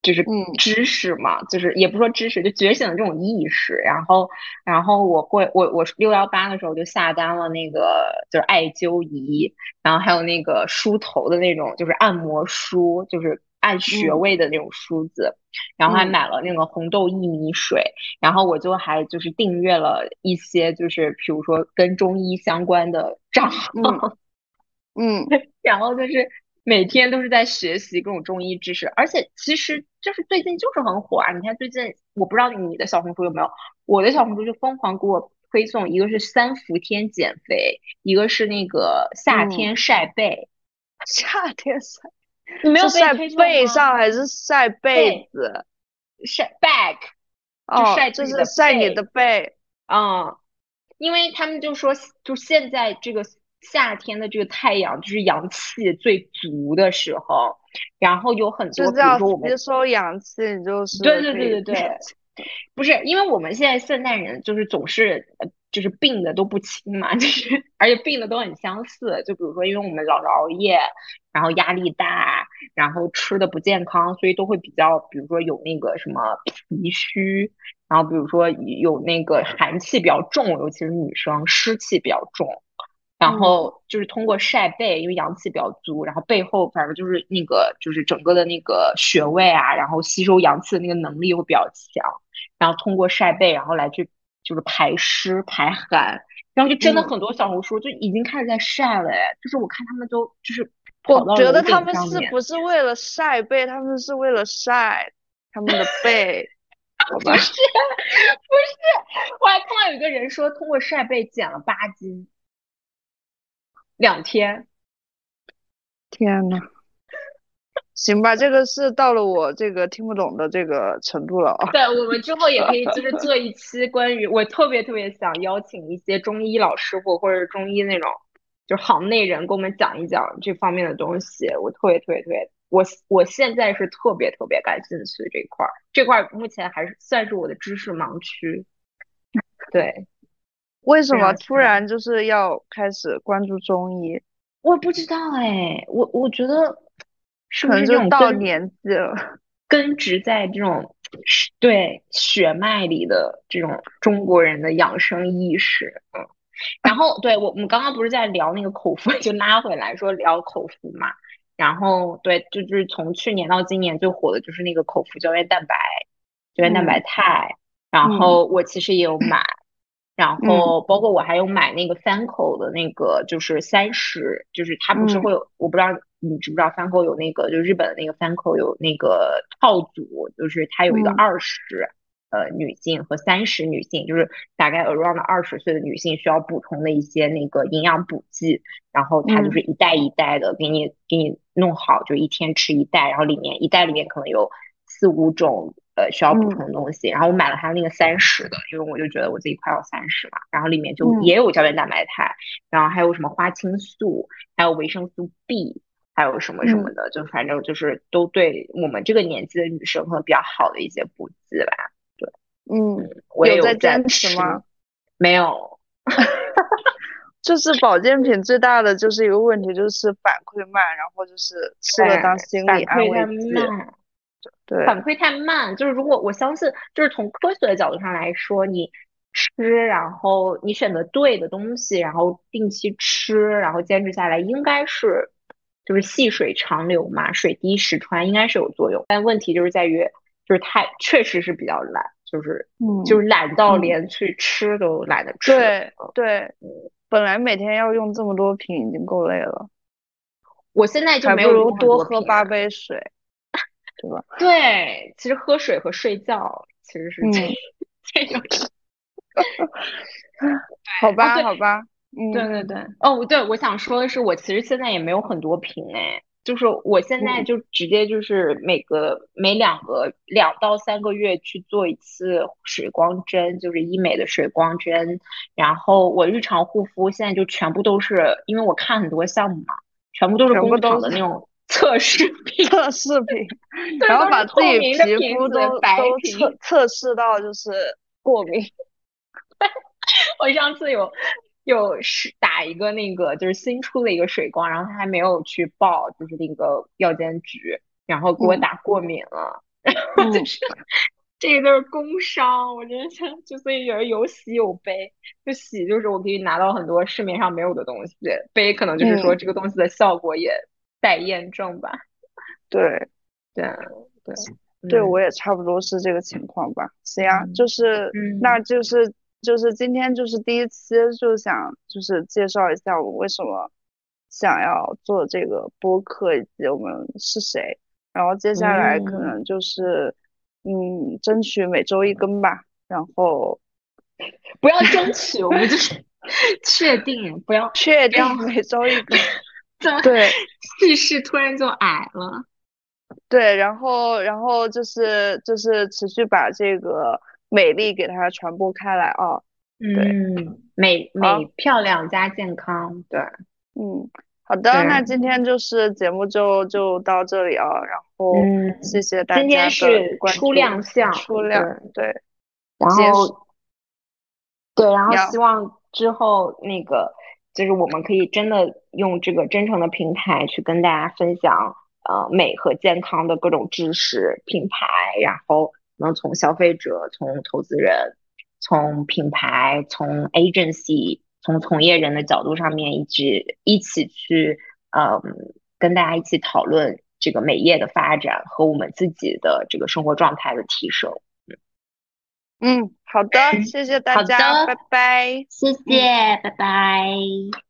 就是嗯知识嘛，就是也不说知识，就觉醒了这种意识。然后，然后我会我我六幺八的时候就下单了那个就是艾灸仪，然后还有那个梳头的那种就是按摩梳，就是按穴嗯位的那种梳子，然后还嗯买了那个红豆薏米水。然后我就还就是订阅了一些就是比如说跟中医相关的账号，<laughs> 嗯然后就是每天都是在学习各种中医知识，而且其实就是最近就是很火啊！你看最近我不知道你的小红书有没有，我的小红书就疯狂给我推送，一个是三伏天减肥，一个是那个夏嗯天晒背，<laughs> 夏天晒你没有晒推背上还是晒被子？晒 back，哦，晒就是晒你的背。嗯，因为他们就说，就现在这个夏天的这个太阳就是阳气最足的时候，然后有很多，吸收阳气，你就是对对对对对，不是因为我们现在现代人就是总是呃就是病的都不轻嘛，<laughs> 就是而且病的都很相似，就比如说因为我们老是熬夜，然后压力大，然后吃的不健康，所以都会比较，比如说有那个什么脾虚，然后比如说有那个寒气比较重，尤其是女生湿气比较重。然后就是通过晒背，因为阳气比较足，然后背后反正就是那个就是整个的那个穴位啊，然后吸收阳气的那个能力会比较强，然后通过晒背，然后来去就是排湿排寒，然后就真的嗯很多小红书就已经开始在晒了，哎，就是我看他们都就是我觉得他们是不是为了晒背，他们是为了晒 <laughs> 他们的背，<laughs> 好吧？不是不是，我还看到有一个人说通过晒背减了八斤，两天。天呐，行吧，这个是到了我这个听不懂的这个程度了啊。对，我们之后也可以就是做一期关于我特别特别想邀请一些中医老师傅或者是中医那种就是行内人，给我们讲一讲这方面的东西。我特别特别特别，我我现在是特别特别感兴趣这块儿，这块儿目前还是算是我的知识盲区。对，为什么突然就是要开始关注中医？我不知道哎，我我觉得是不是就到年纪了。<laughs> 根植在这种对血脉里的这种中国人的养生意识，嗯，然后对我我们刚刚不是在聊那个口服，<laughs> 就拉回来说聊口服嘛，然后对，就就是从去年到今年最火的就是那个口服胶原蛋白、胶原蛋白肽，然后我其实也有买。然后包括我还有买那个 Fanco 的那个，就是三十，就是它不是会有，我不知道你知不知道 Fanco 有那个，就日本的那个 Fanco 有那个套组，就是它有一个二十呃女性和三十女性，就是大概 around 二十岁的女性需要补充的一些那个营养补剂，然后它就是一袋一袋的给你给你弄好，就一天吃一袋，然后里面一袋里面可能有四五种。呃，需要补充的东西，然后我买了它那个三十的，因为我就觉得我自己快要三十嘛，然后里面就也有胶原蛋白肽，然后还有什么花青素，还有维生素 B，还有什么什么的，就反正就是都对我们这个年纪的女生可能比较好的一些补剂吧。对，嗯，我有在坚持吗？没有 <laughs> <laughs> 就是保健品最大的就是一个问题，就是反馈慢，然后就是吃了当心理安慰剂。对，反馈太慢，就是如果我相信，就是从科学的角度上来说，你吃，然后你选择对的东西，然后定期吃，然后坚持下来，应该是就是细水长流嘛，水滴石穿，应该是有作用。但问题就是在于，就是太确实是比较懒，就是嗯，就是懒到连去吃都懒得吃。对对，本来每天要用这么多瓶已经够累了，我现在就没有如多喝八杯水。对吧？对，其实喝水和睡觉其实是这这种。<laughs> <laughs> 好吧，好吧。嗯，对对对。哦，对，我想说的是，我其实现在也没有很多瓶哎，就是我现在就直接就是每个每两个两到三个月去做一次水光针，就是医美的水光针。然后我日常护肤现在就全部都是，因为我看很多项目嘛，全部都是工厂的那种。测试品，测试品，然后把自己皮肤都都测测试到就是过敏。<laughs> 我上次有有是打一个那个就是新出的一个水光，然后他还没有去报就是那个药监局，然后给我打过敏了。<laughs> 然后就是这个都是工伤，我真的想就所以有人有喜有悲，就喜就是我可以拿到很多市面上没有的东西，悲可能就是说这个东西的效果也。待验证吧，对，对，对，对我也差不多是这个情况吧。行啊，就是，那就是，就是今天就是第一期，就想就是介绍一下我为什么想要做这个播客以及我们是谁。然后接下来可能就是，嗯，争取每周一更吧。然后不要争取，我们就是 <laughs> 确定，不要确定每周一更。怎么对 <laughs> 气势突然就矮了？对，然后然后就是就是持续把这个美丽给它传播开来啊。嗯，美美漂亮加健康，对，嗯，好的，那今天就是节目就就到这里啊，然后谢谢大家今天是初亮相，初亮对，然后对，然后希望之后那个。就是我们可以真的用这个真诚的平台去跟大家分享，呃，美和健康的各种知识、品牌，然后能从消费者、从投资人、从品牌、从 agency、从从业人的角度上面，一直一起去，嗯，跟大家一起讨论这个美业的发展和我们自己的这个生活状态的提升。嗯，好的，谢谢大家，拜拜，谢谢，拜拜。